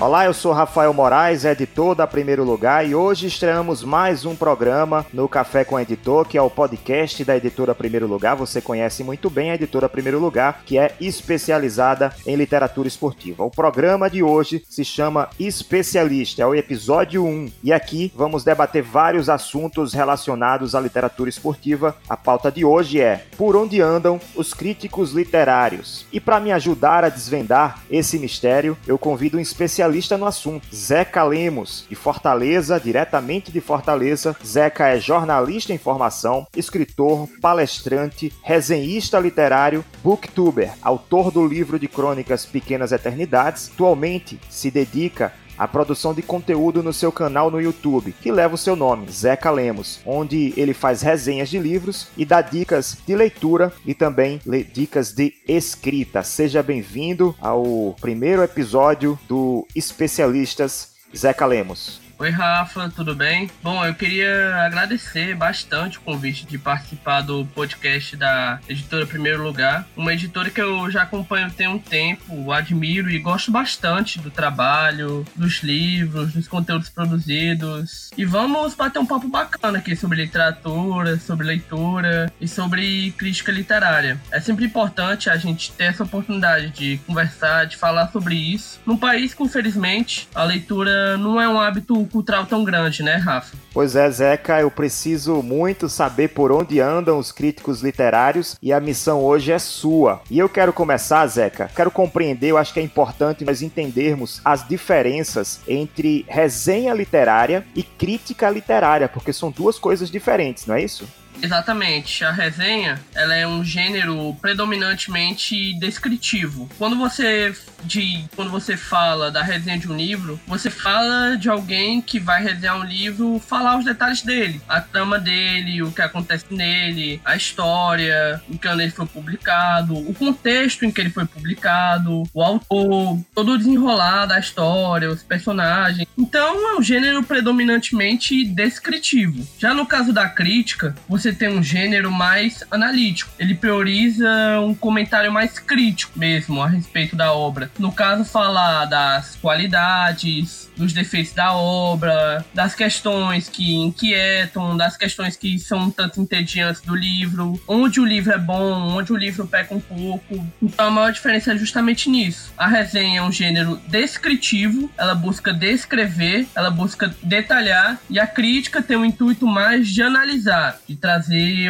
Olá, eu sou Rafael Moraes, editor da Primeiro Lugar, e hoje estreamos mais um programa no Café com Editor, que é o podcast da editora Primeiro Lugar. Você conhece muito bem a editora Primeiro Lugar, que é especializada em literatura esportiva. O programa de hoje se chama Especialista, é o episódio 1, e aqui vamos debater vários assuntos relacionados à literatura esportiva. A pauta de hoje é Por onde andam os críticos literários? E para me ajudar a desvendar esse mistério, eu convido um especialista especialista no assunto, Zeca Lemos, de Fortaleza, diretamente de Fortaleza. Zeca é jornalista em formação, escritor, palestrante, resenhista literário, booktuber, autor do livro de crônicas Pequenas Eternidades. Atualmente se dedica a produção de conteúdo no seu canal no YouTube, que leva o seu nome, Zeca Lemos, onde ele faz resenhas de livros e dá dicas de leitura e também dicas de escrita. Seja bem-vindo ao primeiro episódio do Especialistas Zeca Lemos. Oi, Rafa, tudo bem? Bom, eu queria agradecer bastante o convite de participar do podcast da editora Primeiro Lugar, uma editora que eu já acompanho tem um tempo, admiro e gosto bastante do trabalho, dos livros, dos conteúdos produzidos. E vamos bater um papo bacana aqui sobre literatura, sobre leitura e sobre crítica literária. É sempre importante a gente ter essa oportunidade de conversar, de falar sobre isso. Num país que, infelizmente, a leitura não é um hábito cultural tão grande, né, Rafa? Pois é, Zeca, eu preciso muito saber por onde andam os críticos literários e a missão hoje é sua. E eu quero começar, Zeca, quero compreender, eu acho que é importante nós entendermos as diferenças entre resenha literária e crítica literária, porque são duas coisas diferentes, não é isso? Exatamente. A resenha, ela é um gênero predominantemente descritivo. Quando você de quando você fala da resenha de um livro, você fala de alguém que vai resenhar um livro, falar os detalhes dele, a trama dele, o que acontece nele, a história, o que ano ele foi publicado, o contexto em que ele foi publicado, o autor, todo o desenrolar da história, os personagens. Então é um gênero predominantemente descritivo. Já no caso da crítica, você você tem um gênero mais analítico. Ele prioriza um comentário mais crítico mesmo a respeito da obra. No caso, falar das qualidades, dos defeitos da obra, das questões que inquietam, das questões que são um tanto entediantes do livro, onde o livro é bom, onde o livro peca um pouco. Então a maior diferença é justamente nisso. A resenha é um gênero descritivo, ela busca descrever, ela busca detalhar, e a crítica tem o intuito mais de analisar, de trazer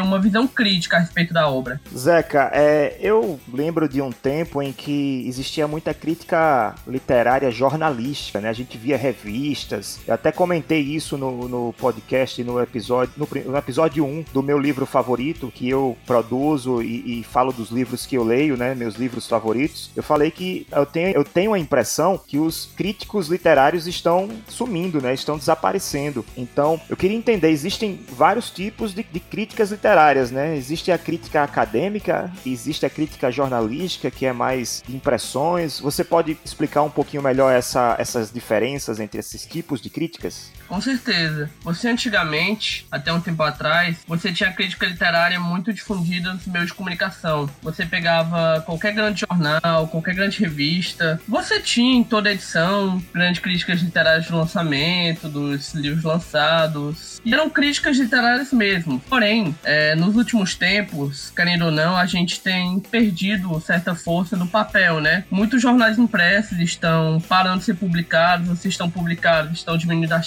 uma visão crítica a respeito da obra. Zeca, é, eu lembro de um tempo em que existia muita crítica literária jornalística, né? A gente via revistas. Eu até comentei isso no, no podcast, no episódio, no, no, episódio 1 do meu livro favorito, que eu produzo e, e, falo dos livros que eu leio, né? Meus livros favoritos. Eu falei que eu tenho, eu tenho a impressão que os críticos literários estão sumindo, né? Estão desaparecendo. Então, eu queria entender, existem vários tipos de, de críticas literárias, né? Existe a crítica acadêmica, existe a crítica jornalística, que é mais impressões. Você pode explicar um pouquinho melhor essa, essas diferenças entre esses tipos de críticas? Com certeza. Você antigamente, até um tempo atrás, você tinha crítica literária muito difundida nos meios de comunicação. Você pegava qualquer grande jornal, qualquer grande revista, você tinha em toda edição grandes críticas literárias de lançamento, dos livros lançados. E eram críticas literárias mesmo. Porém, é, nos últimos tempos, querendo ou não, a gente tem perdido certa força no papel, né? Muitos jornais impressos estão parando de ser publicados, você estão publicados estão diminuindo as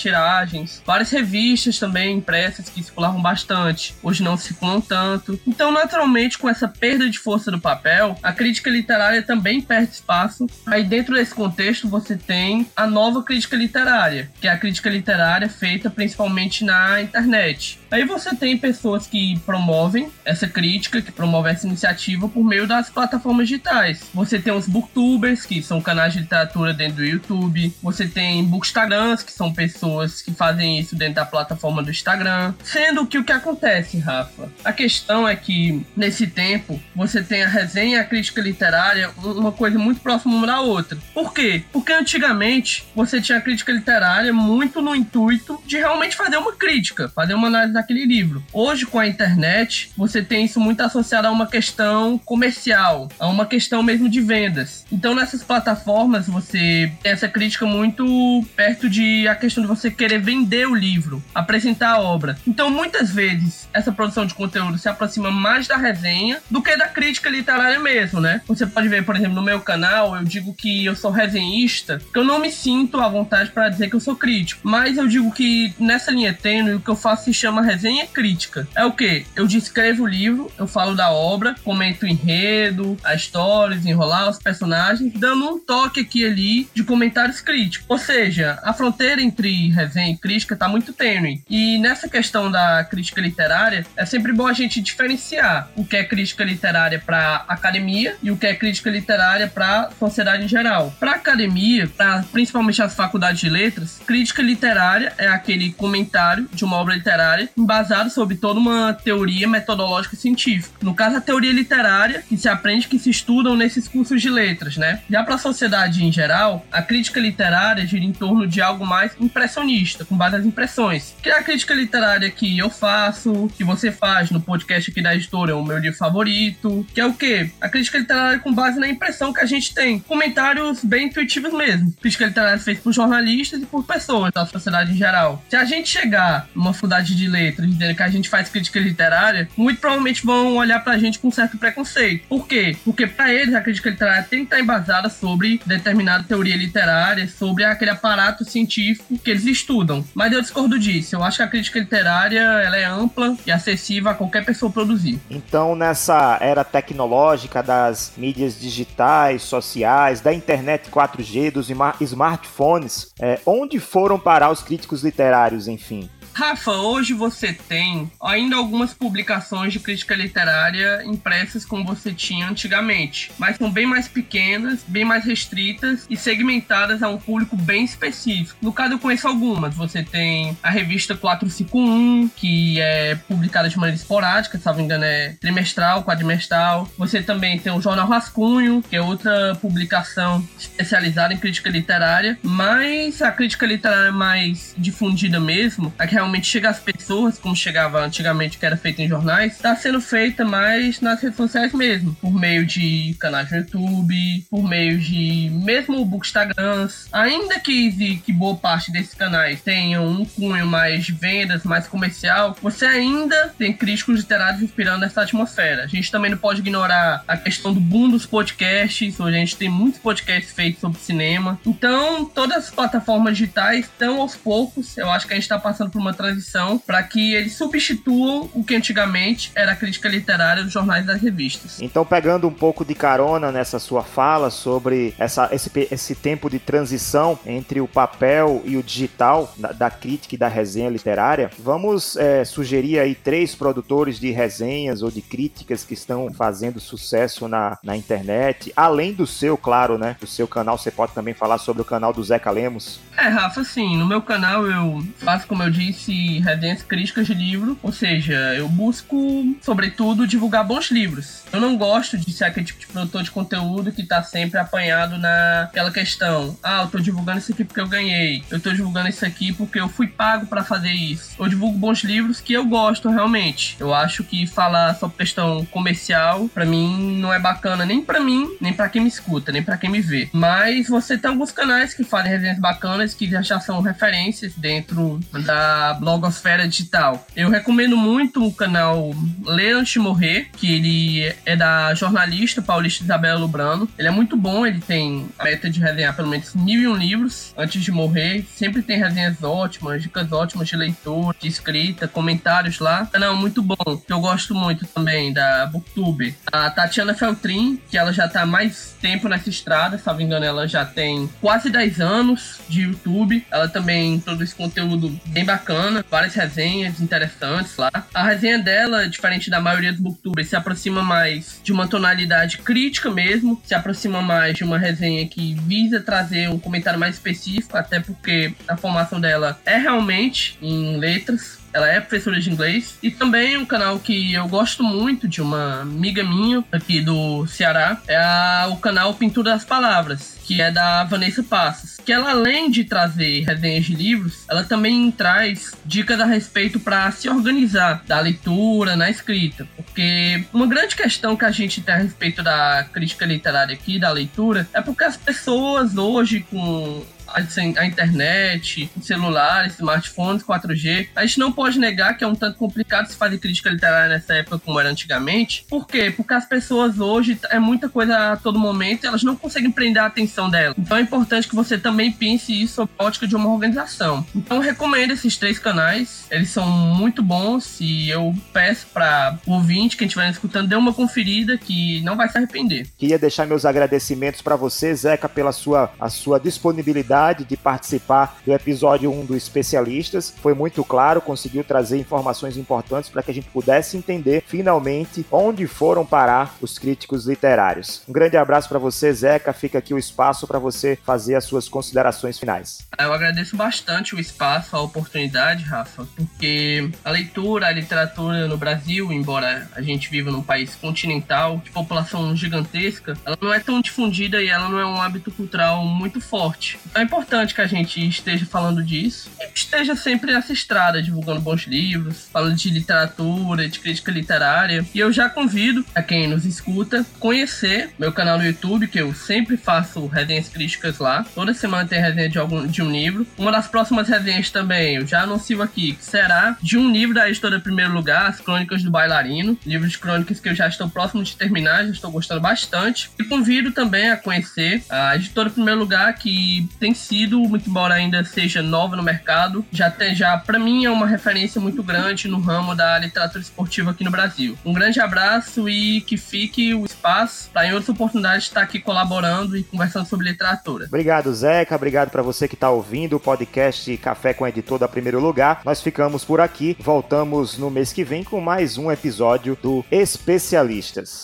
Várias revistas também impressas que circulavam bastante, hoje não circulam tanto. Então, naturalmente, com essa perda de força do papel, a crítica literária também perde espaço. Aí, dentro desse contexto, você tem a nova crítica literária, que é a crítica literária feita principalmente na internet Aí você tem pessoas que promovem essa crítica, que promovem essa iniciativa por meio das plataformas digitais. Você tem os booktubers, que são canais de literatura dentro do YouTube. Você tem bookstagrams, que são pessoas que fazem isso dentro da plataforma do Instagram. Sendo que o que acontece, Rafa? A questão é que nesse tempo você tem a resenha e a crítica literária uma coisa muito próxima uma da outra. Por quê? Porque antigamente você tinha a crítica literária muito no intuito de realmente fazer uma crítica, fazer uma análise daquele livro. Hoje, com a internet, você tem isso muito associado a uma questão comercial, a uma questão mesmo de vendas. Então, nessas plataformas, você tem essa crítica muito perto de a questão de você querer vender o livro, apresentar a obra. Então, muitas vezes, essa produção de conteúdo se aproxima mais da resenha do que da crítica literária mesmo, né? Você pode ver, por exemplo, no meu canal, eu digo que eu sou resenhista, que eu não me sinto à vontade para dizer que eu sou crítico, mas eu digo que nessa linha tênue, o que eu faço se chama resenha crítica. É o que? Eu descrevo o livro, eu falo da obra, comento o enredo, a história, desenrolar os personagens, dando um toque aqui e ali de comentários críticos. Ou seja, a fronteira entre resenha e crítica tá muito tênue. E nessa questão da crítica literária, é sempre bom a gente diferenciar o que é crítica literária para academia e o que é crítica literária para sociedade em geral. Para academia, para principalmente as faculdades de letras, crítica literária é aquele comentário de uma obra literária embasado sobre toda uma teoria metodológica científica. No caso, a teoria literária, que se aprende, que se estudam nesses cursos de letras, né? Já para a sociedade em geral, a crítica literária gira em torno de algo mais impressionista, com base nas impressões. Que é a crítica literária que eu faço, que você faz no podcast aqui da editora, é o meu livro favorito, que é o quê? A crítica literária com base na impressão que a gente tem. Comentários bem intuitivos mesmo. Crítica literária feita por jornalistas e por pessoas da sociedade em geral. Se a gente chegar numa faculdade de letras dizendo que a gente faz crítica literária, muito provavelmente vão olhar pra gente com certo preconceito. Por quê? Porque para eles a crítica literária tem que estar embasada sobre determinada teoria literária, sobre aquele aparato científico que eles estudam. Mas eu discordo disso. Eu acho que a crítica literária ela é ampla e acessível a qualquer pessoa produzir. Então, nessa era tecnológica das mídias digitais, sociais, da internet 4G, dos smartphones, é, onde foram parar os críticos literários, enfim? Rafa, hoje você tem ainda algumas publicações de crítica literária impressas como você tinha antigamente, mas são bem mais pequenas, bem mais restritas e segmentadas a um público bem específico. No caso, eu conheço algumas. Você tem a revista 451, que é publicada de maneira esporádica, se não me engano, é trimestral, quadrimestral. Você também tem o Jornal Rascunho, que é outra publicação especializada em crítica literária, mas a crítica literária mais difundida mesmo, a que realmente chega às pessoas, como chegava antigamente, que era feito em jornais, está sendo feita mais nas redes sociais mesmo, por meio de canais no YouTube, por meio de mesmo bookstagrams. Ainda que, que boa parte desses canais tenham um cunho mais de vendas, mais comercial, você ainda tem críticos literários inspirando essa atmosfera. A gente também não pode ignorar a questão do boom dos podcasts, hoje a gente tem muitos podcasts feitos sobre cinema. Então, todas as plataformas digitais estão aos poucos, eu acho que a gente está passando por uma transição para que eles substituam o que antigamente era a crítica literária dos jornais e das revistas. Então, pegando um pouco de carona nessa sua fala sobre essa, esse, esse tempo de transição entre o papel e o digital, da, da crítica e da resenha literária, vamos é, sugerir aí três produtores de resenhas ou de críticas que estão fazendo sucesso na, na internet, além do seu, claro, né? Do seu canal, você pode também falar sobre o canal do Zeca Lemos. É, Rafa, sim, no meu canal eu faço, como eu disse, esse resenhas críticas de livro, ou seja, eu busco, sobretudo, divulgar bons livros. Eu não gosto de ser aquele tipo de produtor de conteúdo que tá sempre apanhado naquela questão. Ah, eu tô divulgando isso aqui porque eu ganhei. Eu tô divulgando isso aqui porque eu fui pago para fazer isso. Eu divulgo bons livros que eu gosto realmente. Eu acho que falar sobre questão comercial, para mim, não é bacana nem para mim, nem para quem me escuta, nem para quem me vê. Mas você tem alguns canais que fazem resenhas bacanas que já são referências dentro da blogosfera digital. Eu recomendo muito o canal Ler Antes de Morrer, que ele é da jornalista paulista Isabela Lubrano. Ele é muito bom, ele tem a meta de resenhar pelo menos mil e um livros antes de morrer. Sempre tem resenhas ótimas, dicas ótimas de leitura, de escrita, comentários lá. Canal muito bom, que eu gosto muito também, da Booktube. A Tatiana Feltrin, que ela já tá mais tempo nessa estrada, se não me engano, ela já tem quase 10 anos de YouTube. Ela também produz conteúdo bem bacana bacana, várias resenhas interessantes lá. A resenha dela, diferente da maioria dos booktubers, se aproxima mais de uma tonalidade crítica mesmo, se aproxima mais de uma resenha que visa trazer um comentário mais específico, até porque a formação dela é realmente em letras, ela é professora de inglês. E também um canal que eu gosto muito de uma amiga minha aqui do Ceará é a, o canal Pintura das Palavras, que é da Vanessa Passos. Que ela, além de trazer resenhas de livros, ela também traz dicas a respeito para se organizar da leitura, na escrita. Porque uma grande questão que a gente tem a respeito da crítica literária aqui, da leitura, é porque as pessoas hoje, com a internet, celulares, smartphones, 4G. A gente não pode negar que é um tanto complicado se fazer crítica literária nessa época como era antigamente. Por quê? Porque as pessoas hoje é muita coisa a todo momento e elas não conseguem prender a atenção dela. Então é importante que você também pense isso sob a ótica de uma organização. Então eu recomendo esses três canais. Eles são muito bons e eu peço para o ouvinte que estiver escutando dê uma conferida que não vai se arrepender. Queria deixar meus agradecimentos para você, Zeca, pela sua, a sua disponibilidade oportunidade de participar do episódio 1 do Especialistas. Foi muito claro, conseguiu trazer informações importantes para que a gente pudesse entender finalmente onde foram parar os críticos literários. Um grande abraço para você, Zeca. Fica aqui o espaço para você fazer as suas considerações finais. Eu agradeço bastante o espaço, a oportunidade, Rafa, porque a leitura, a literatura no Brasil, embora a gente viva num país continental, de população gigantesca, ela não é tão difundida e ela não é um hábito cultural muito forte. Então é importante que a gente esteja falando disso. Esteja sempre nessa estrada, divulgando bons livros, falando de literatura, de crítica literária. E eu já convido a quem nos escuta conhecer meu canal no YouTube, que eu sempre faço resenhas críticas lá. Toda semana tem resenha de, algum, de um livro. Uma das próximas resenhas também, eu já anuncio aqui, que será de um livro da editora Primeiro Lugar, As Crônicas do Bailarino. Livro de crônicas que eu já estou próximo de terminar, já estou gostando bastante. E convido também a conhecer a editora Primeiro Lugar, que tem sido, muito embora ainda seja nova no mercado, já tem, já para mim é uma referência muito grande no ramo da literatura esportiva aqui no Brasil. Um grande abraço e que fique o espaço para em outras oportunidades estar aqui colaborando e conversando sobre literatura. Obrigado, Zeca. Obrigado para você que está ouvindo o podcast Café com Editor da Primeiro Lugar. Nós ficamos por aqui. Voltamos no mês que vem com mais um episódio do Especialistas.